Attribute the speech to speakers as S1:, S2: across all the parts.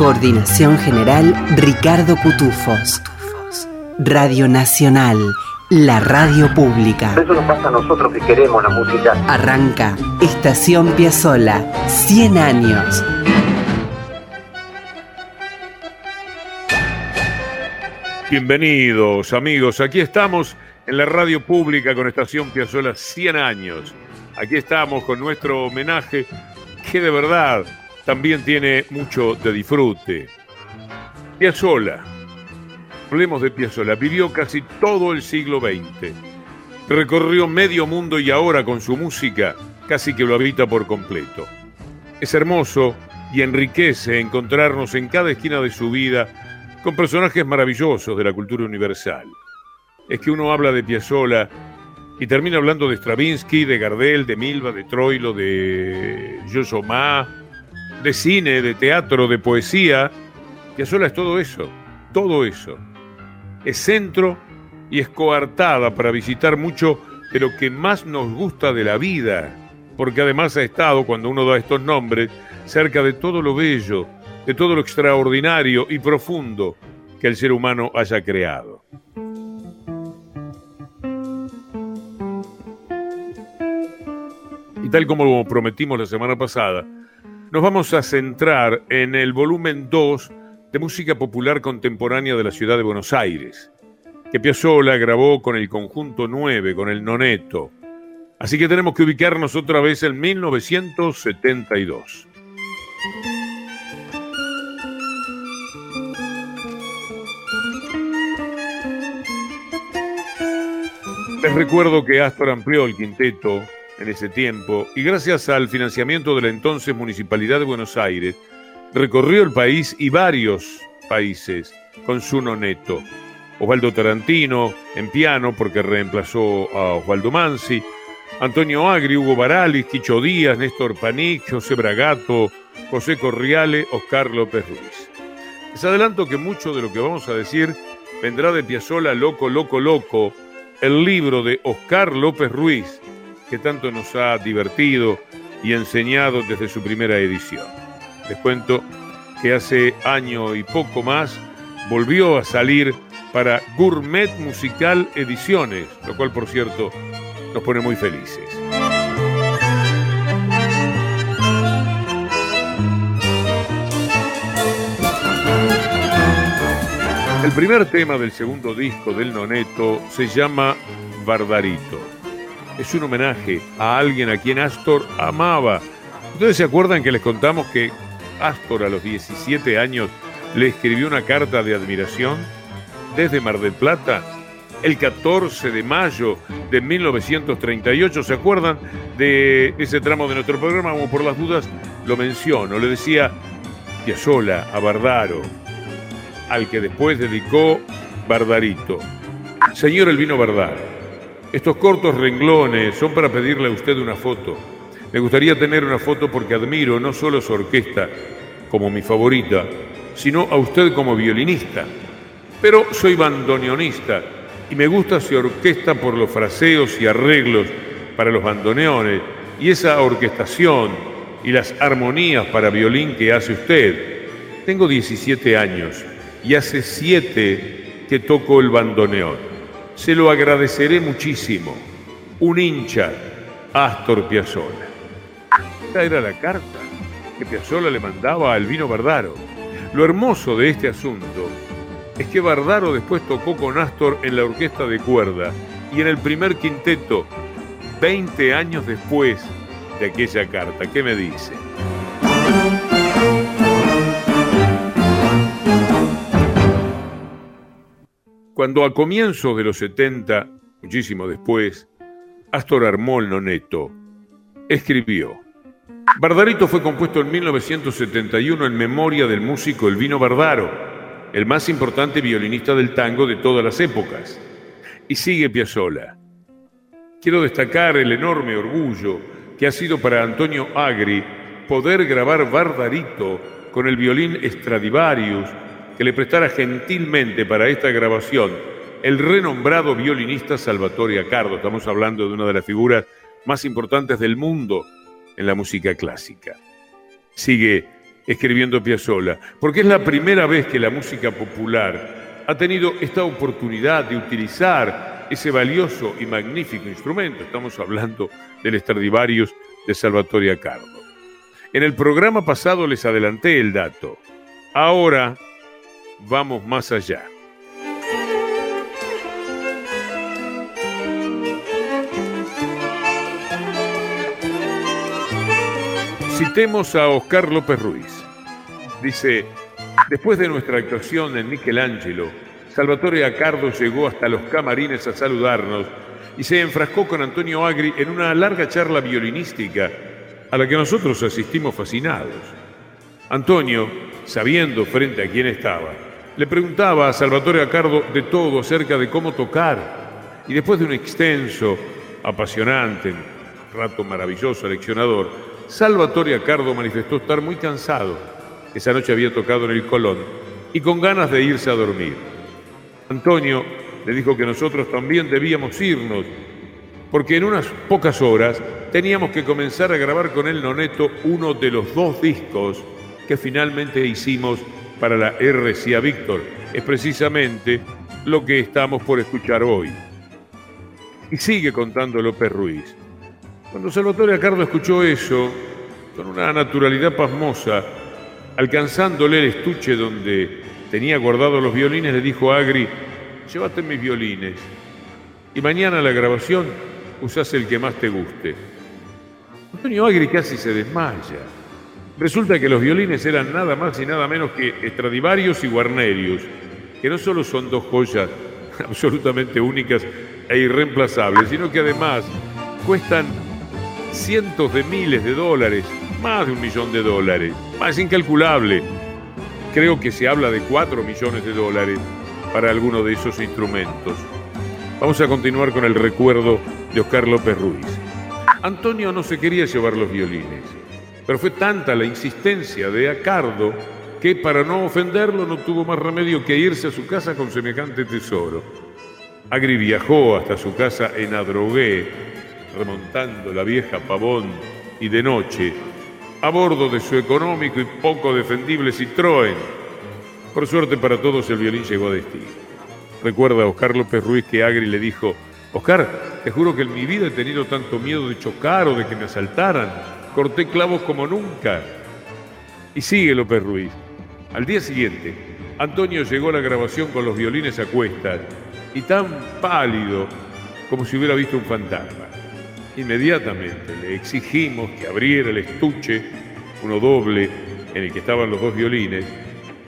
S1: Coordinación General Ricardo Cutufos. Radio Nacional, la radio pública.
S2: Eso nos pasa a nosotros que queremos la música.
S1: Arranca Estación Piazzola, 100 años.
S3: Bienvenidos amigos, aquí estamos en la radio pública con Estación Piazzola 100 años. Aquí estamos con nuestro homenaje que de verdad también tiene mucho de disfrute. Piazzola, hablemos de Piazzola, vivió casi todo el siglo XX. Recorrió medio mundo y ahora con su música casi que lo habita por completo. Es hermoso y enriquece encontrarnos en cada esquina de su vida con personajes maravillosos de la cultura universal. Es que uno habla de Piazzola y termina hablando de Stravinsky, de Gardel, de Milva, de Troilo, de Josomá, de cine, de teatro, de poesía. Piazzolla es todo eso, todo eso. Es centro y es coartada para visitar mucho de lo que más nos gusta de la vida, porque además ha estado, cuando uno da estos nombres, cerca de todo lo bello, de todo lo extraordinario y profundo que el ser humano haya creado. Y tal como prometimos la semana pasada, nos vamos a centrar en el volumen 2 de música popular contemporánea de la ciudad de Buenos Aires, que Piazzolla grabó con el conjunto 9, con el Noneto. Así que tenemos que ubicarnos otra vez en 1972. Les recuerdo que Astor amplió el quinteto en ese tiempo y gracias al financiamiento de la entonces Municipalidad de Buenos Aires, recorrió el país y varios países con su noneto. Osvaldo Tarantino en piano porque reemplazó a Osvaldo Mansi, Antonio Agri, Hugo Baralis, Quicho Díaz, Néstor Panic, José Bragato, José Corriale, Oscar López Ruiz. Les adelanto que mucho de lo que vamos a decir vendrá de Piazzola Loco, Loco, Loco, el libro de Oscar López Ruiz, que tanto nos ha divertido y enseñado desde su primera edición. Les cuento que hace año y poco más volvió a salir para Gourmet Musical Ediciones, lo cual por cierto nos pone muy felices. El primer tema del segundo disco del Noneto se llama Bardarito es un homenaje a alguien a quien Astor amaba. ¿Ustedes se acuerdan que les contamos que Astor a los 17 años le escribió una carta de admiración desde Mar del Plata? El 14 de mayo de 1938, ¿se acuerdan de ese tramo de nuestro programa? Como por las dudas lo menciono. Le decía Piazzola a Bardaro, al que después dedicó Bardarito. Señor Elvino Bardaro, estos cortos renglones son para pedirle a usted una foto. Me gustaría tener una foto porque admiro no solo su orquesta como mi favorita, sino a usted como violinista. Pero soy bandoneonista y me gusta su orquesta por los fraseos y arreglos para los bandoneones y esa orquestación y las armonías para violín que hace usted. Tengo 17 años y hace 7 que toco el bandoneón. Se lo agradeceré muchísimo. Un hincha, Astor Piazzolla. Esta era la carta que Piazzolla le mandaba a Albino Bardaro. Lo hermoso de este asunto es que Bardaro después tocó con Astor en la orquesta de cuerda y en el primer quinteto, 20 años después de aquella carta. ¿Qué me dice? Cuando a comienzos de los 70, muchísimo después, Astor armó el noneto, escribió, Bardarito fue compuesto en 1971 en memoria del músico Elvino Bardaro, el más importante violinista del tango de todas las épocas. Y sigue Piazzolla. Quiero destacar el enorme orgullo que ha sido para Antonio Agri poder grabar Bardarito con el violín Stradivarius que le prestara gentilmente para esta grabación el renombrado violinista Salvatore Accardo. Estamos hablando de una de las figuras más importantes del mundo en la música clásica. Sigue escribiendo Piazzolla, porque es la primera vez que la música popular ha tenido esta oportunidad de utilizar ese valioso y magnífico instrumento. Estamos hablando del Stradivarius de Salvatore Accardo. En el programa pasado les adelanté el dato. Ahora vamos más allá. Citemos a Oscar López Ruiz. Dice, después de nuestra actuación en Michelangelo, Salvatore Accardo llegó hasta los camarines a saludarnos y se enfrascó con Antonio Agri en una larga charla violinística a la que nosotros asistimos fascinados. Antonio, sabiendo frente a quién estaba, le preguntaba a Salvatore Accardo de todo acerca de cómo tocar, y después de un extenso, apasionante, rato maravilloso, leccionador, Salvatore Accardo manifestó estar muy cansado. Esa noche había tocado en el Colón y con ganas de irse a dormir. Antonio le dijo que nosotros también debíamos irnos, porque en unas pocas horas teníamos que comenzar a grabar con el Noneto uno de los dos discos que finalmente hicimos para la RCA Víctor. Es precisamente lo que estamos por escuchar hoy. Y sigue contando López Ruiz. Cuando Salvatore Accardo escuchó eso, con una naturalidad pasmosa, alcanzándole el estuche donde tenía guardados los violines, le dijo a Agri, llévate mis violines y mañana la grabación usás el que más te guste. Antonio Agri casi se desmaya. Resulta que los violines eran nada más y nada menos que Stradivarius y Guarnerius, que no solo son dos joyas absolutamente únicas e irreemplazables, sino que además cuestan cientos de miles de dólares, más de un millón de dólares, más incalculable. Creo que se habla de cuatro millones de dólares para alguno de esos instrumentos. Vamos a continuar con el recuerdo de Oscar López Ruiz. Antonio no se quería llevar los violines, pero fue tanta la insistencia de Acardo que para no ofenderlo no tuvo más remedio que irse a su casa con semejante tesoro. Agri viajó hasta su casa en Adrogué, remontando la vieja Pavón y de noche, a bordo de su económico y poco defendible Citroën. Por suerte para todos el violín llegó a destino. Recuerda a Oscar López Ruiz que Agri le dijo, Oscar, te juro que en mi vida he tenido tanto miedo de chocar o de que me asaltaran. Corté clavos como nunca. Y sigue López Ruiz. Al día siguiente, Antonio llegó a la grabación con los violines a cuestas y tan pálido como si hubiera visto un fantasma. Inmediatamente le exigimos que abriera el estuche, uno doble, en el que estaban los dos violines,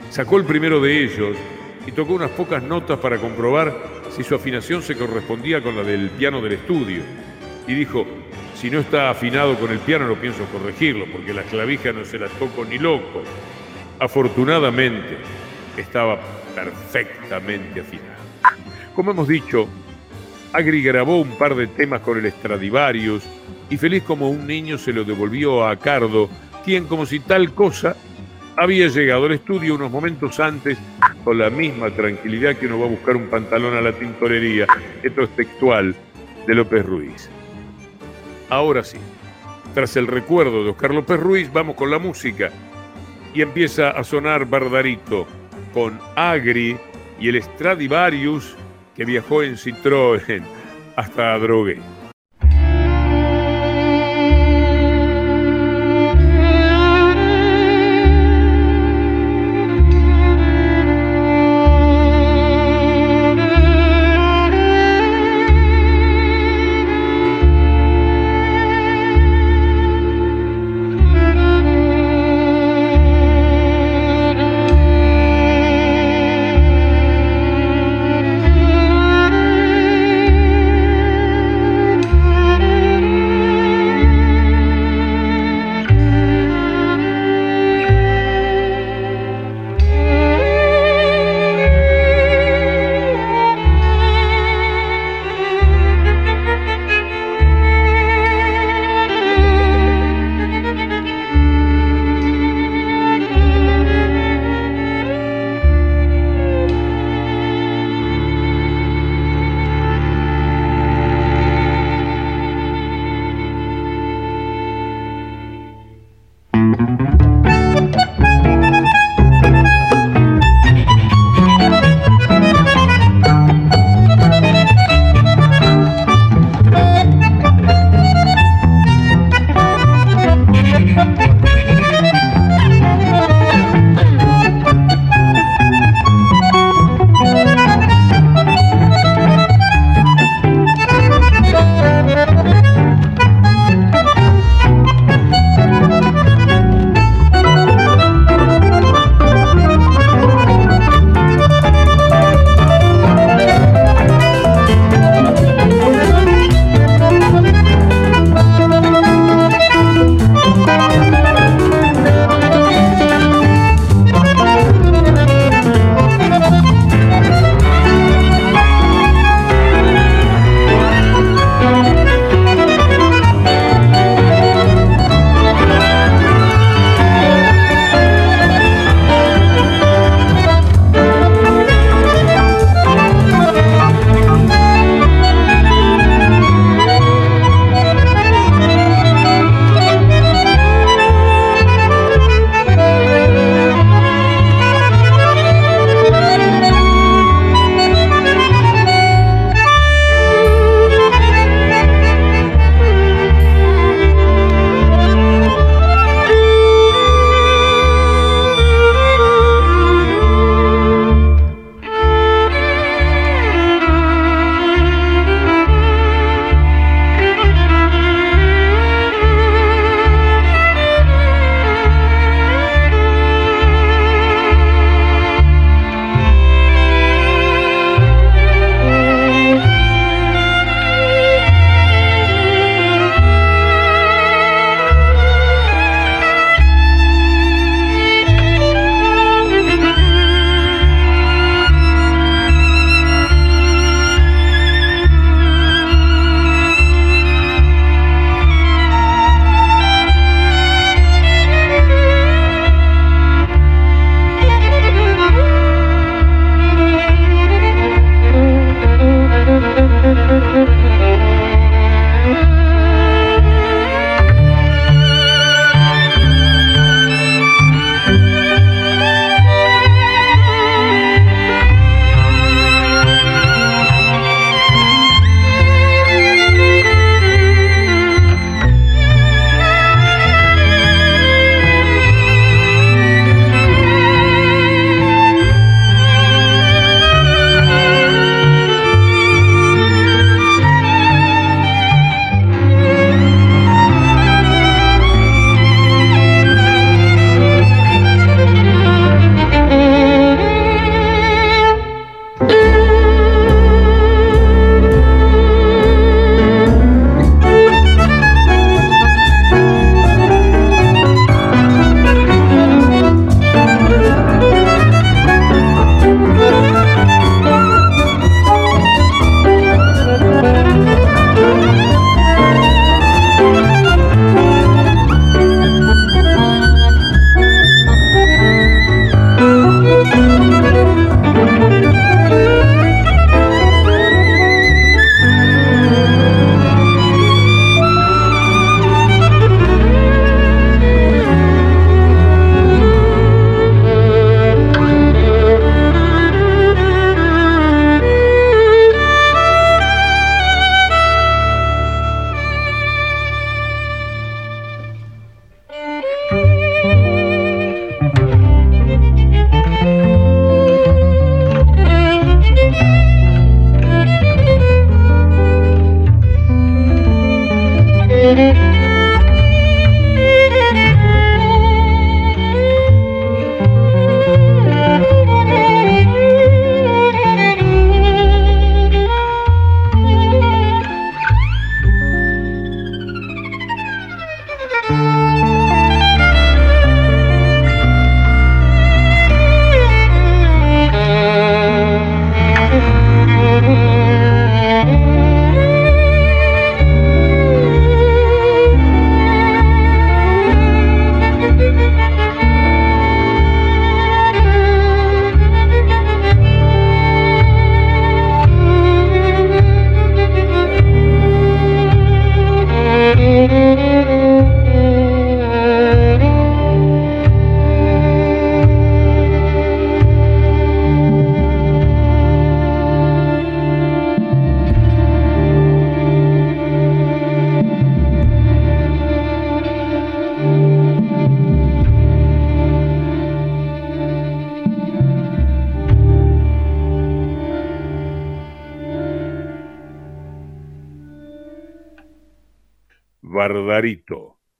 S3: sacó el primero de ellos y tocó unas pocas notas para comprobar si su afinación se correspondía con la del piano del estudio. Y dijo, si no está afinado con el piano no pienso corregirlo, porque las clavijas no se las toco ni loco. Afortunadamente, estaba perfectamente afinado. Como hemos dicho, Agri grabó un par de temas con el Stradivarius y feliz como un niño se lo devolvió a Cardo, quien como si tal cosa había llegado al estudio unos momentos antes con la misma tranquilidad que uno va a buscar un pantalón a la tintorería. Esto es textual de López Ruiz. Ahora sí, tras el recuerdo de Oscar López Ruiz, vamos con la música y empieza a sonar Bardarito con Agri y el Stradivarius que viajó en Citroën hasta Drogué.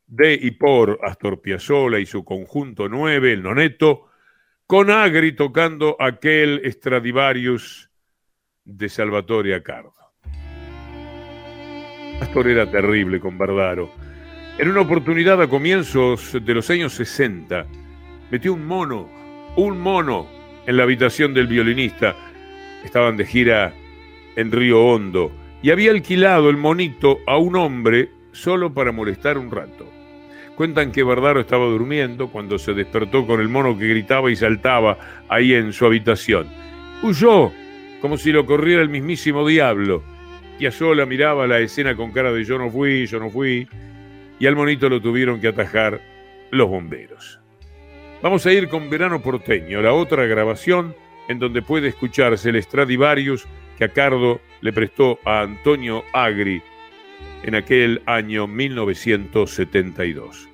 S3: De y por Astor Piazzolla y su conjunto 9, el Noneto, con Agri tocando aquel Stradivarius de Salvatore Accardo. Astor era terrible con Bardaro. En una oportunidad a comienzos de los años 60, metió un mono, un mono, en la habitación del violinista. Estaban de gira en Río Hondo y había alquilado el monito a un hombre solo para molestar un rato. Cuentan que Bardaro estaba durmiendo cuando se despertó con el mono que gritaba y saltaba ahí en su habitación. Huyó, como si lo corriera el mismísimo diablo. Y a sola miraba la escena con cara de yo no fui, yo no fui, y al monito lo tuvieron que atajar los bomberos. Vamos a ir con Verano Porteño, la otra grabación en donde puede escucharse el Stradivarius que Acardo le prestó a Antonio Agri en aquel año 1972.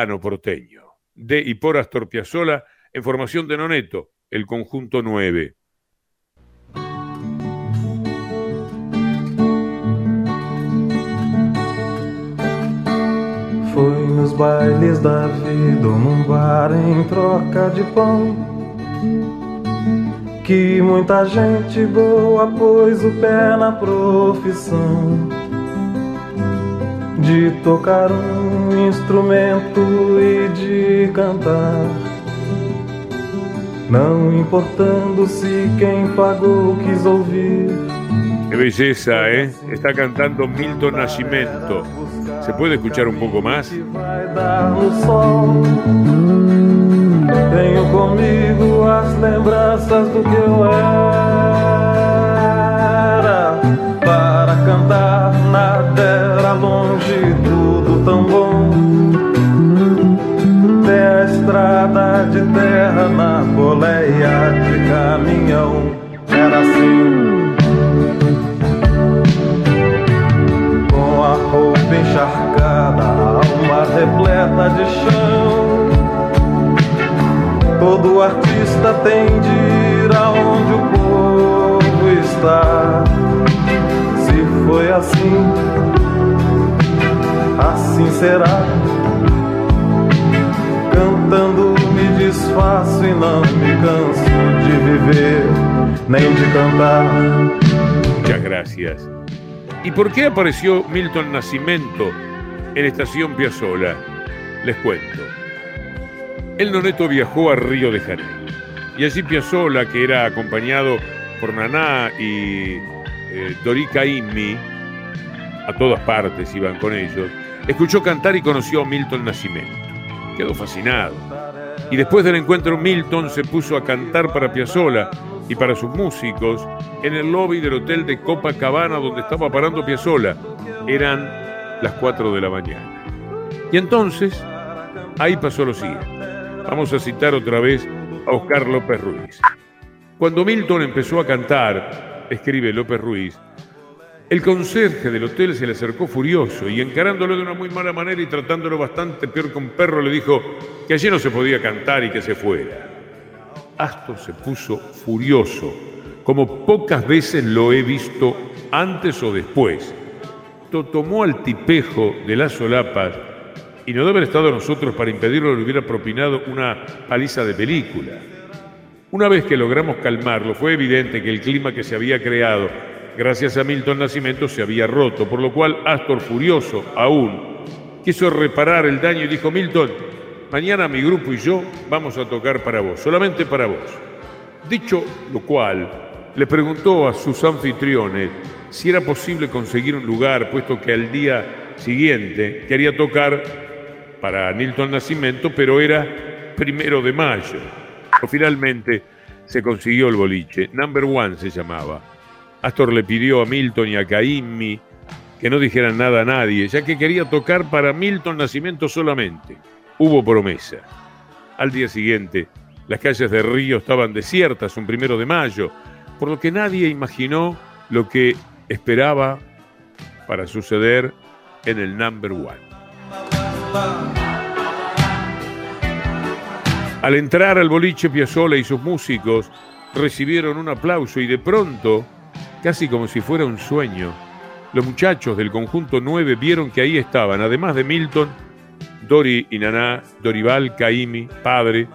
S3: Verano porteño. De y por Astor Piazzolla en formación de Noneto, el conjunto 9.
S4: Foi nos bailes da vida num bar em troca de pão que muita gente boa pôs o pé na profissão de tocar um instrumento e de cantar. Não importando se quem pagou quis ouvir.
S3: Qué belleza, ¿eh? Está cantando Milton Nascimento. ¿Se puede escuchar un poco más?
S4: Tenho comigo as lembranças do que eu era. Para cantar nada era longe, tudo tão bom. Tem a estrada de terra na boleia de caminhão. Era assim. Com a roupa encharcada, a alma repleta de chão. Todo artista tem de ir aonde o povo está. Assim, será. Cantando me desfaço e não me canso de viver, nem de cantar.
S3: Muchas gracias. ¿Y por qué apareció Milton Nascimento en Estación Piazzola? Les cuento. El Noneto viajó a Río de Janeiro. Y allí Piazzola, que era acompañado por Naná y eh, Dorica Immi, a todas partes iban con ellos, escuchó cantar y conoció a Milton Nascimento. Quedó fascinado. Y después del encuentro, Milton se puso a cantar para Piazzola y para sus músicos en el lobby del hotel de Copacabana donde estaba parando Piazzola. Eran las 4 de la mañana. Y entonces, ahí pasó lo siguiente. Vamos a citar otra vez a Oscar López Ruiz. Cuando Milton empezó a cantar, escribe López Ruiz, el conserje del hotel se le acercó furioso y encarándolo de una muy mala manera y tratándolo bastante peor un perro, le dijo que allí no se podía cantar y que se fuera. Astor se puso furioso, como pocas veces lo he visto antes o después. To- Tomó al tipejo de las solapas y no de haber estado nosotros para impedirlo, le hubiera propinado una paliza de película. Una vez que logramos calmarlo, fue evidente que el clima que se había creado gracias a Milton Nacimiento se había roto, por lo cual Astor, furioso aún, quiso reparar el daño y dijo, Milton, mañana mi grupo y yo vamos a tocar para vos, solamente para vos. Dicho lo cual, le preguntó a sus anfitriones si era posible conseguir un lugar, puesto que al día siguiente quería tocar para Milton Nacimiento, pero era primero de mayo. Finalmente se consiguió el boliche, Number One se llamaba. Astor le pidió a Milton y a Caimmi que no dijeran nada a nadie, ya que quería tocar para Milton Nacimiento solamente. Hubo promesa. Al día siguiente, las calles de Río estaban desiertas, un primero de mayo, por lo que nadie imaginó lo que esperaba para suceder en el Number One. Al entrar al boliche Piazzolla y sus músicos recibieron un aplauso y de pronto, casi como si fuera un sueño, los muchachos del conjunto 9 vieron que ahí estaban, además de Milton, Dori y Naná, Dorival, Caimi, Padre,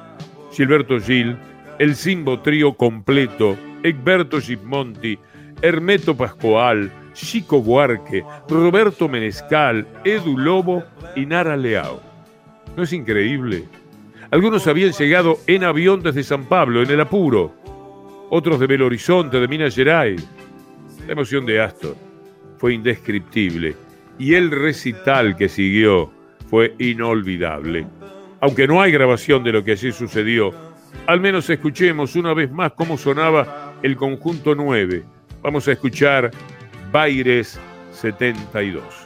S3: Gilberto Gil, el Simbo Trío completo, Egberto Gismonti, Hermeto Pascual, Chico Buarque, Roberto Menescal, Edu Lobo y Nara Leao. ¿No es increíble? Algunos habían llegado en avión desde San Pablo, en el apuro. Otros de Belo Horizonte, de Minas Gerais. La emoción de Astor fue indescriptible y el recital que siguió fue inolvidable. Aunque no hay grabación de lo que allí sucedió, al menos escuchemos una vez más cómo sonaba el conjunto 9. Vamos a escuchar Baires 72.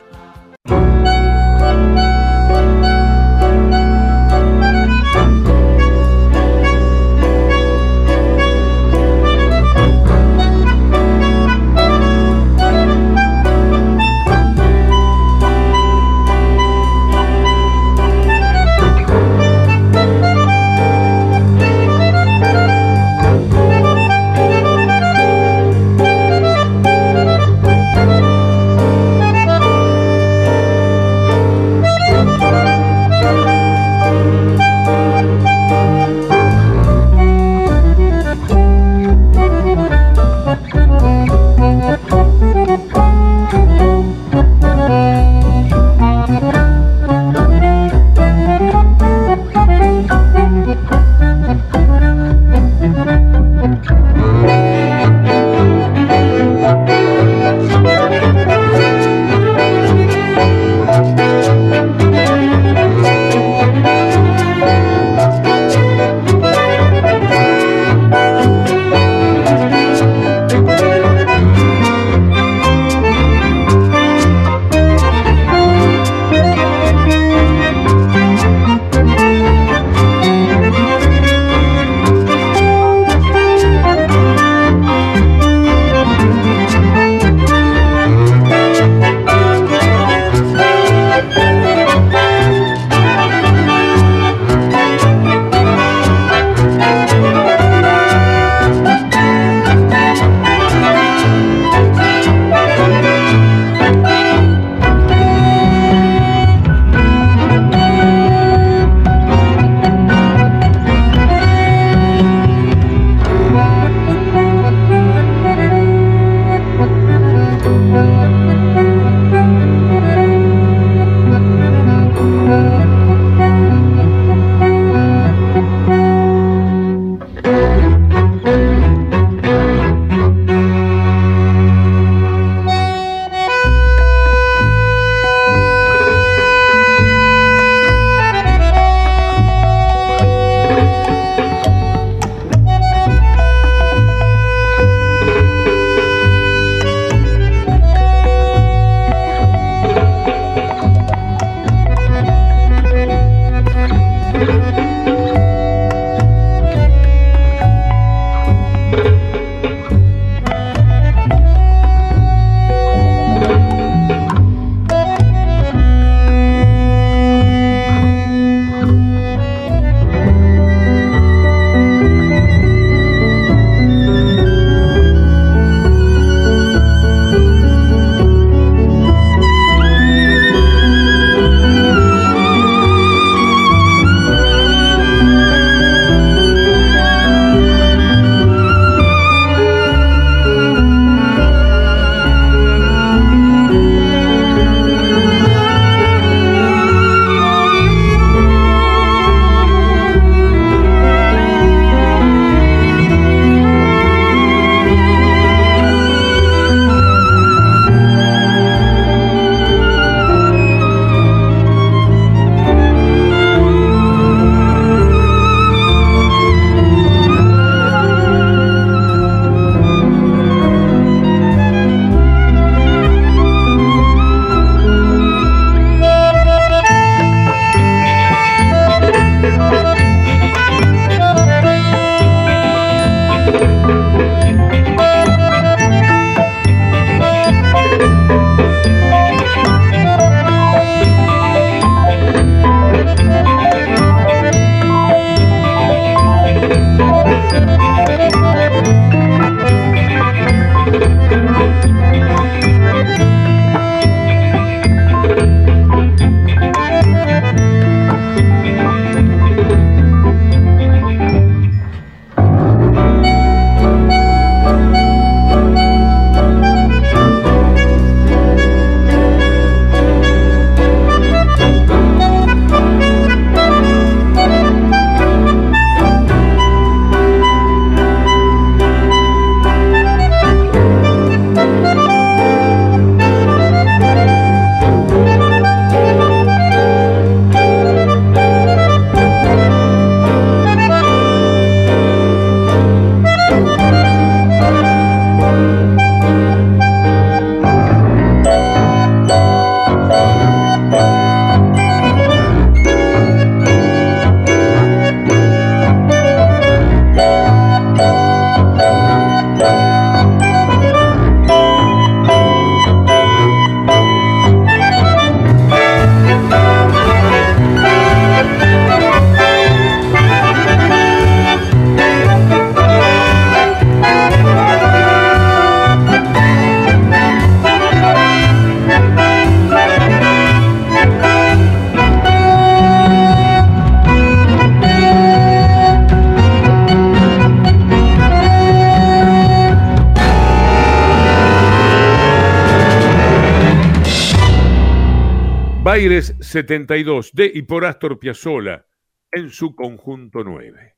S3: 72 de y por Astor Piazzolla en su conjunto 9.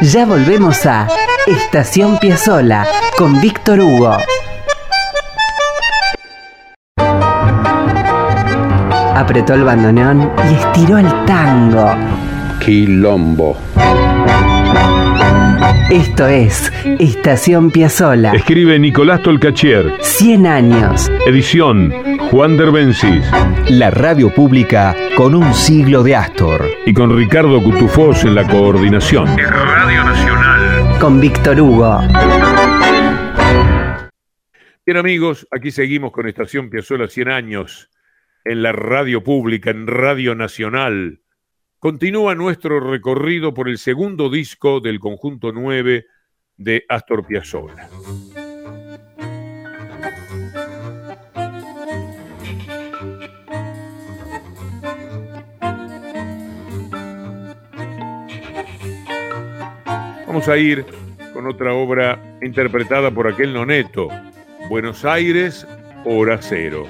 S1: Ya volvemos a Estación Piazzola con Víctor Hugo. Apretó el bandoneón y estiró el tango.
S2: Quilombo.
S1: Esto es Estación Piazzola.
S3: Escribe Nicolás Tolcachier.
S1: 100 años.
S3: Edición Juan Derbencis.
S5: La radio pública con un siglo de Astor.
S3: Y con Ricardo Cutufós en la coordinación. Radio Nacional.
S1: Con Víctor Hugo.
S3: Bien amigos, aquí seguimos con Estación Piazzola 100 años en la radio pública, en Radio Nacional. Continúa nuestro recorrido por el segundo disco del conjunto 9 de Astor Piazzolla. Vamos a ir con otra obra interpretada por aquel noneto, Buenos Aires, hora cero.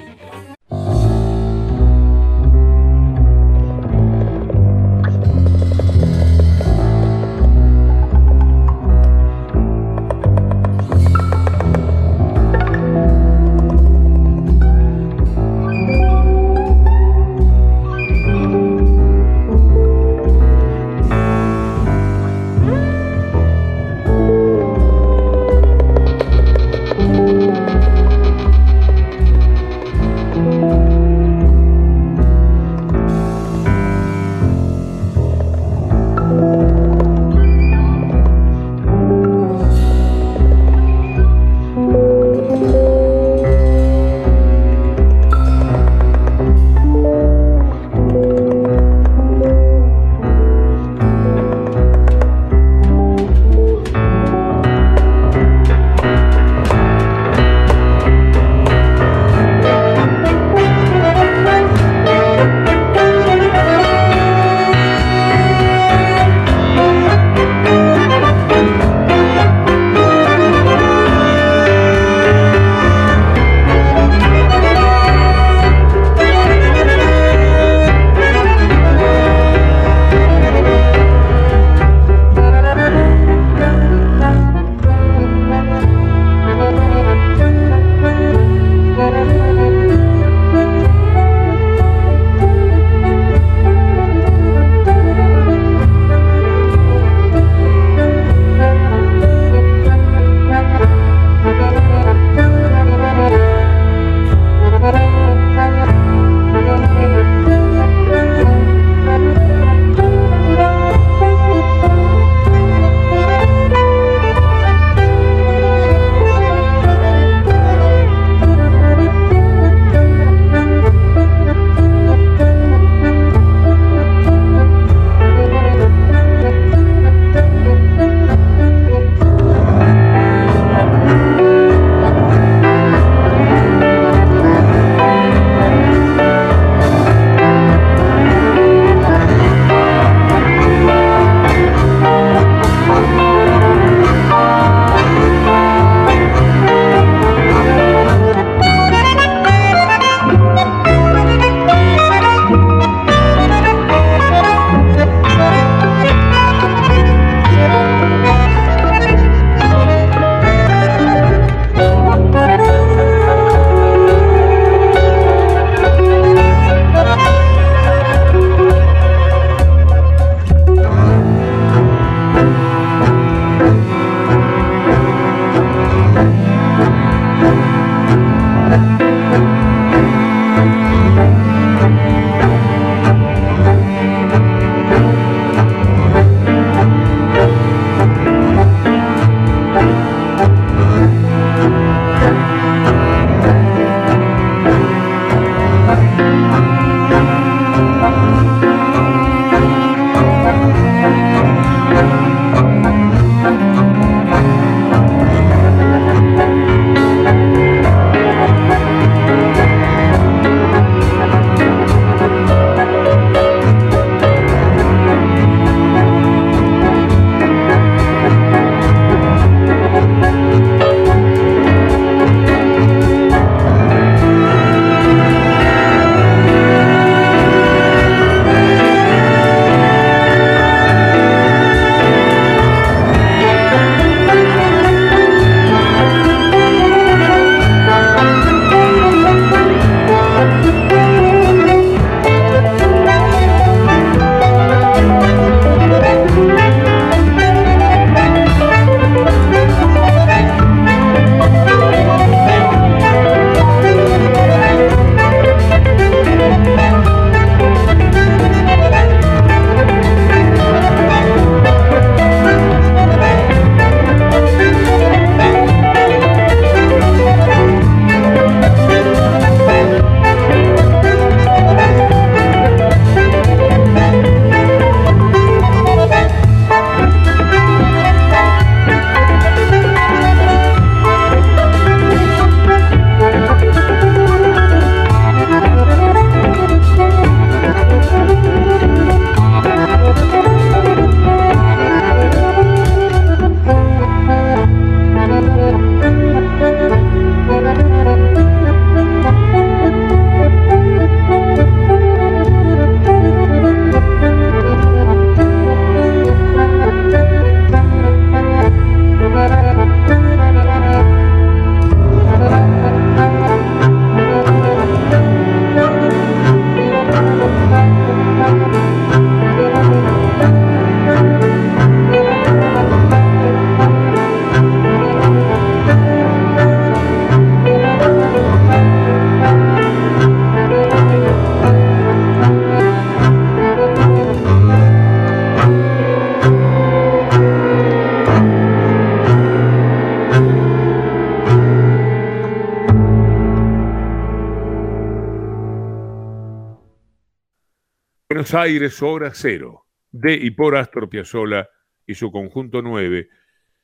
S3: Buenos Aires, hora cero, de y por Astor Piazzolla y su conjunto 9,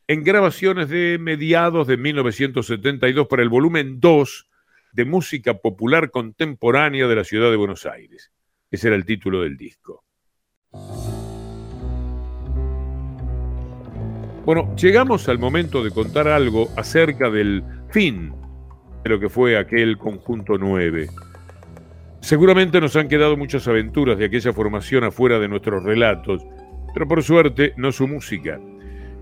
S3: en grabaciones de mediados de 1972 para el volumen 2 de música popular contemporánea de la ciudad de Buenos Aires. Ese era el título del disco. Bueno, llegamos al momento de contar algo acerca del fin de lo que fue aquel conjunto 9. Seguramente nos han quedado muchas aventuras de aquella formación afuera de nuestros relatos, pero por suerte no su música.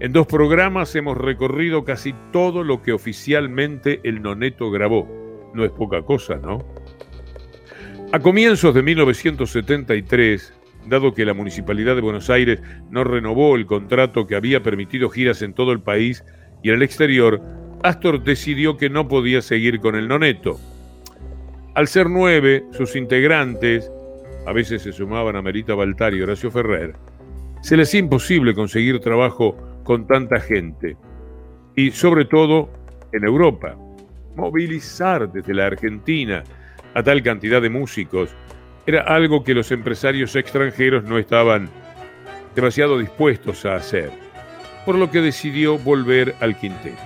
S3: En dos programas hemos recorrido casi todo lo que oficialmente el Noneto grabó. No es poca cosa, ¿no? A comienzos de 1973, dado que la Municipalidad de Buenos Aires no renovó el contrato que había permitido giras en todo el país y en el exterior, Astor decidió que no podía seguir con el Noneto. Al ser nueve, sus integrantes, a veces se sumaban a Merita Baltar y Horacio Ferrer, se les hacía imposible conseguir trabajo con tanta gente. Y sobre todo en Europa. Movilizar desde la Argentina a tal cantidad de músicos era algo que los empresarios extranjeros no estaban demasiado dispuestos a hacer, por lo que decidió volver al quinteto.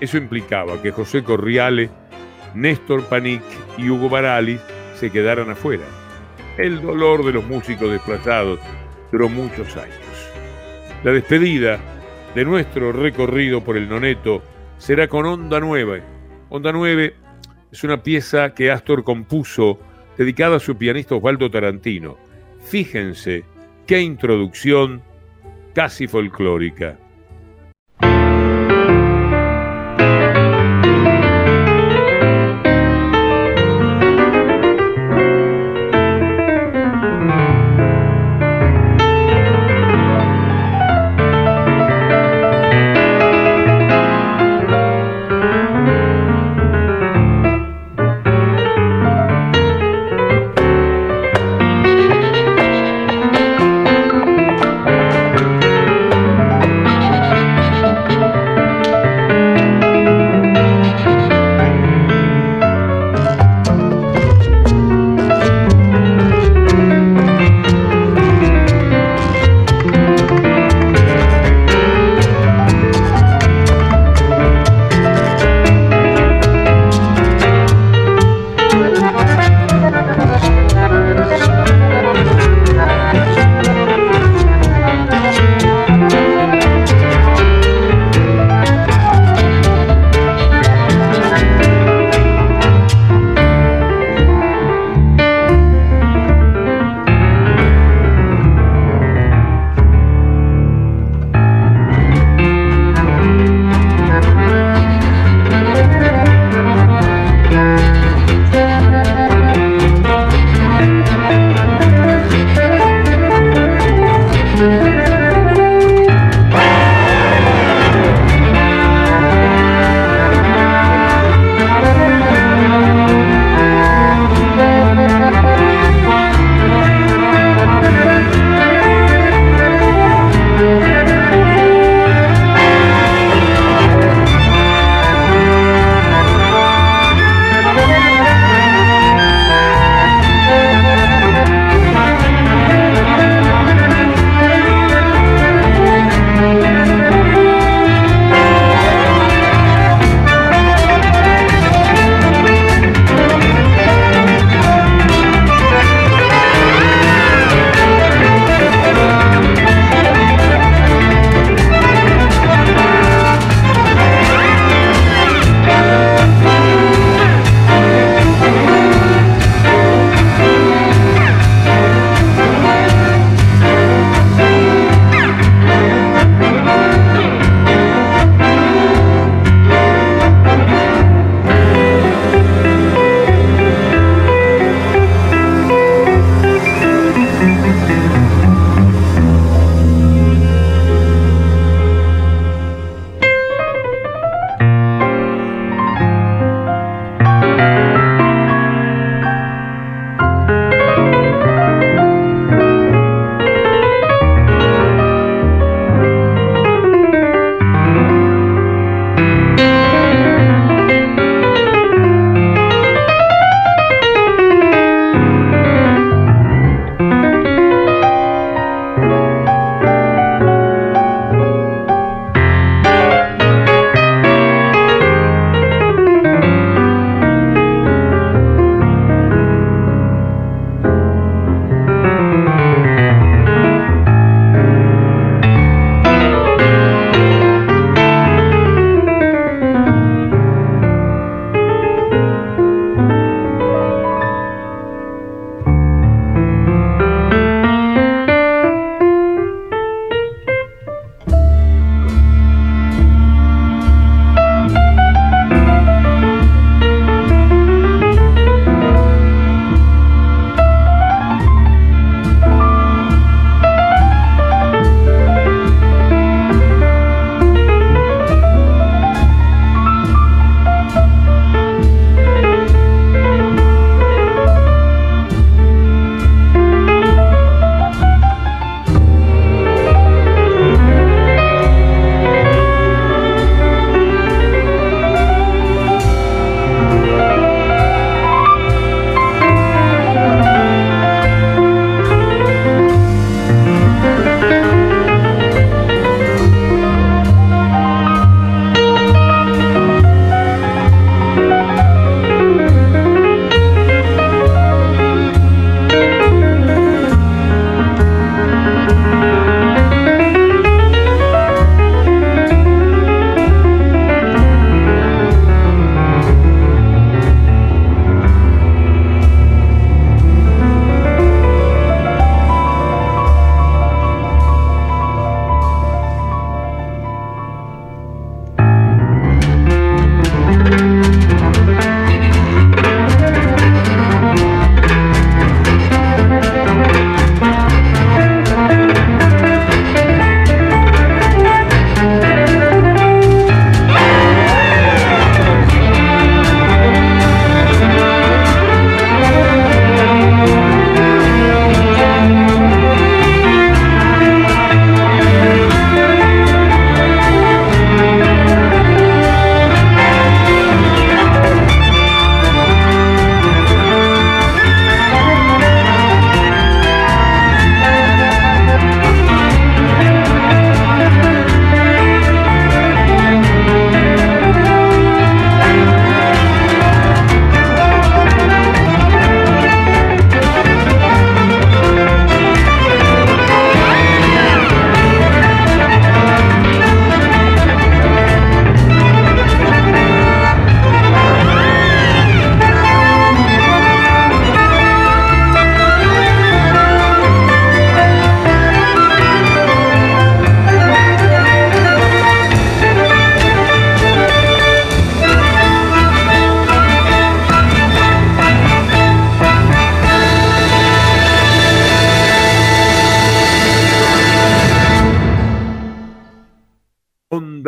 S3: Eso implicaba que José Corriale, Néstor Panic y Hugo Barali se quedaran afuera. El dolor de los músicos desplazados duró muchos años. La despedida de nuestro recorrido por el Noneto será con Onda Nueva. Onda 9 es una pieza que Astor compuso dedicada a su pianista Osvaldo Tarantino. Fíjense qué introducción casi folclórica.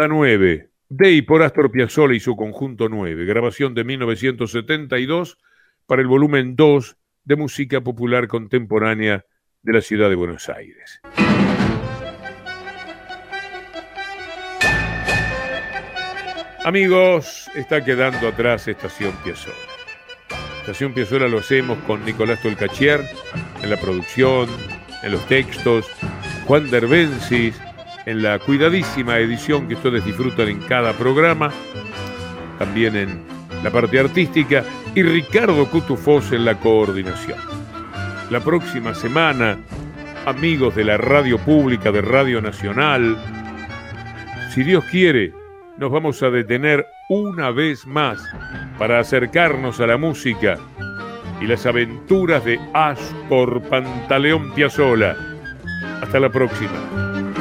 S3: La 9, de y por Astor Piazzolla y su conjunto 9, grabación de 1972 para el volumen 2 de música popular contemporánea de la ciudad de Buenos Aires. Amigos, está quedando atrás Estación Piazzolla. Estación Piazzolla lo hacemos con Nicolás Tolcachier en la producción, en los textos, Juan Derbensis en la cuidadísima edición que ustedes disfrutan en cada programa, también en la parte artística y Ricardo Cutufós en la coordinación. La próxima semana, amigos de la radio pública de Radio Nacional, si Dios quiere, nos vamos a detener una vez más para acercarnos a la música y las aventuras de Astor Pantaleón Piazzola. Hasta la próxima.